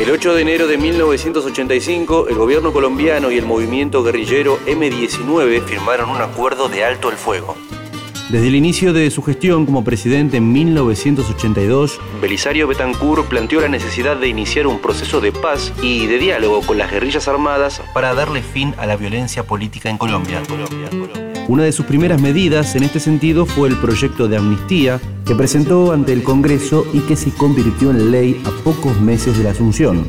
El 8 de enero de 1985, el gobierno colombiano y el movimiento guerrillero M-19 firmaron un acuerdo de alto el fuego. Desde el inicio de su gestión como presidente en 1982, Belisario Betancourt planteó la necesidad de iniciar un proceso de paz y de diálogo con las guerrillas armadas para darle fin a la violencia política en Colombia. Una de sus primeras medidas en este sentido fue el proyecto de amnistía que presentó ante el Congreso y que se convirtió en ley a pocos meses de la asunción.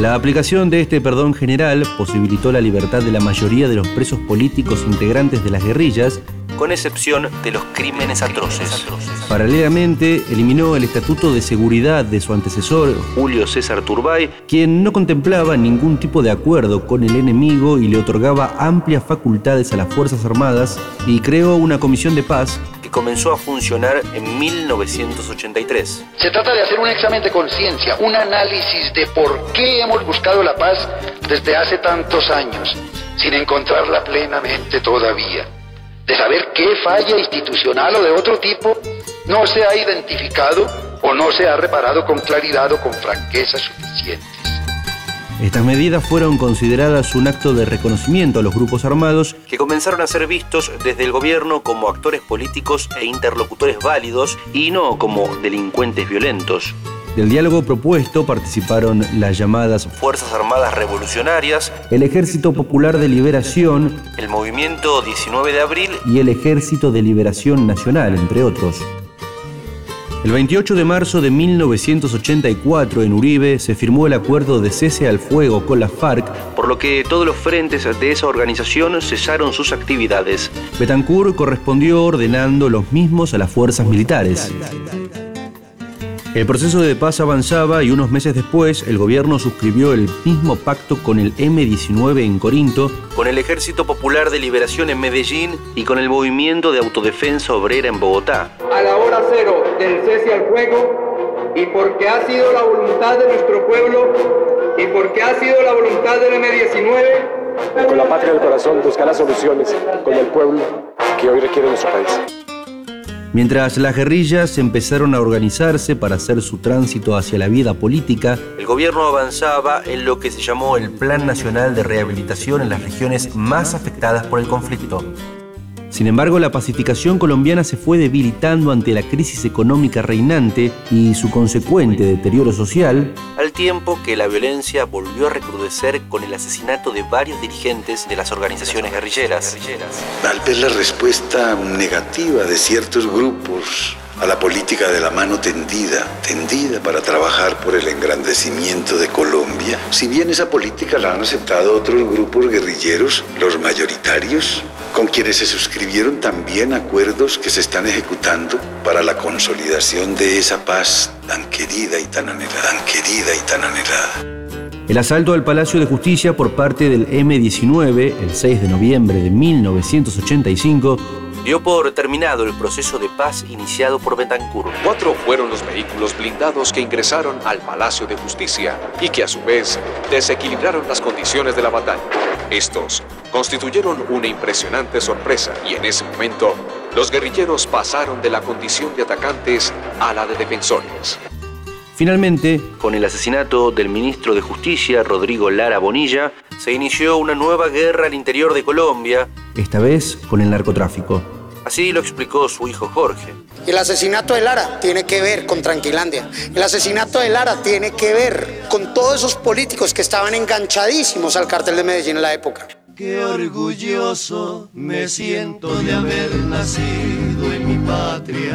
La aplicación de este perdón general posibilitó la libertad de la mayoría de los presos políticos integrantes de las guerrillas con excepción de los crímenes atroces. Paralelamente, eliminó el Estatuto de Seguridad de su antecesor, Julio César Turbay, quien no contemplaba ningún tipo de acuerdo con el enemigo y le otorgaba amplias facultades a las Fuerzas Armadas y creó una comisión de paz que comenzó a funcionar en 1983. Se trata de hacer un examen de conciencia, un análisis de por qué hemos buscado la paz desde hace tantos años, sin encontrarla plenamente todavía de saber qué falla institucional o de otro tipo no se ha identificado o no se ha reparado con claridad o con franqueza suficientes. Estas medidas fueron consideradas un acto de reconocimiento a los grupos armados que comenzaron a ser vistos desde el gobierno como actores políticos e interlocutores válidos y no como delincuentes violentos. Del diálogo propuesto participaron las llamadas Fuerzas Armadas Revolucionarias, el Ejército Popular de Liberación, el Movimiento 19 de Abril y el Ejército de Liberación Nacional, entre otros. El 28 de marzo de 1984 en Uribe se firmó el acuerdo de cese al fuego con la FARC, por lo que todos los frentes de esa organización cesaron sus actividades. Betancourt correspondió ordenando los mismos a las fuerzas militares. El proceso de paz avanzaba y unos meses después el gobierno suscribió el mismo pacto con el M-19 en Corinto, con el Ejército Popular de Liberación en Medellín y con el Movimiento de Autodefensa Obrera en Bogotá. A la hora cero del cese al fuego y porque ha sido la voluntad de nuestro pueblo y porque ha sido la voluntad del M-19. Con la patria del corazón buscar las soluciones con el pueblo que hoy requiere nuestro país. Mientras las guerrillas empezaron a organizarse para hacer su tránsito hacia la vida política, el gobierno avanzaba en lo que se llamó el Plan Nacional de Rehabilitación en las regiones más afectadas por el conflicto. Sin embargo, la pacificación colombiana se fue debilitando ante la crisis económica reinante y su consecuente deterioro social, al tiempo que la violencia volvió a recrudecer con el asesinato de varios dirigentes de las organizaciones guerrilleras. Tal vez la respuesta negativa de ciertos grupos a la política de la mano tendida, tendida para trabajar por el engrandecimiento de Colombia. Si bien esa política la han aceptado otros grupos guerrilleros, los mayoritarios, con quienes se suscribieron también acuerdos que se están ejecutando para la consolidación de esa paz tan querida y tan anhelada. El asalto al Palacio de Justicia por parte del M-19, el 6 de noviembre de 1985, dio por terminado el proceso de paz iniciado por Betancourt. Cuatro fueron los vehículos blindados que ingresaron al Palacio de Justicia y que a su vez desequilibraron las condiciones de la batalla. Estos constituyeron una impresionante sorpresa y en ese momento los guerrilleros pasaron de la condición de atacantes a la de defensores. Finalmente, con el asesinato del ministro de Justicia, Rodrigo Lara Bonilla, se inició una nueva guerra al interior de Colombia, esta vez con el narcotráfico. Así lo explicó su hijo Jorge. El asesinato de Lara tiene que ver con Tranquilandia. El asesinato de Lara tiene que ver con todos esos políticos que estaban enganchadísimos al cártel de Medellín en la época. Qué orgulloso me siento de haber nacido en mi patria.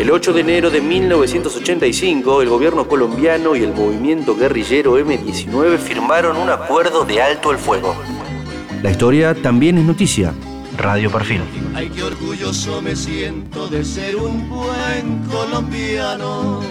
El 8 de enero de 1985, el gobierno colombiano y el movimiento guerrillero M-19 firmaron un acuerdo de alto el fuego. La historia también es noticia. Radio Perfil. Ay, qué orgulloso me siento de ser un buen colombiano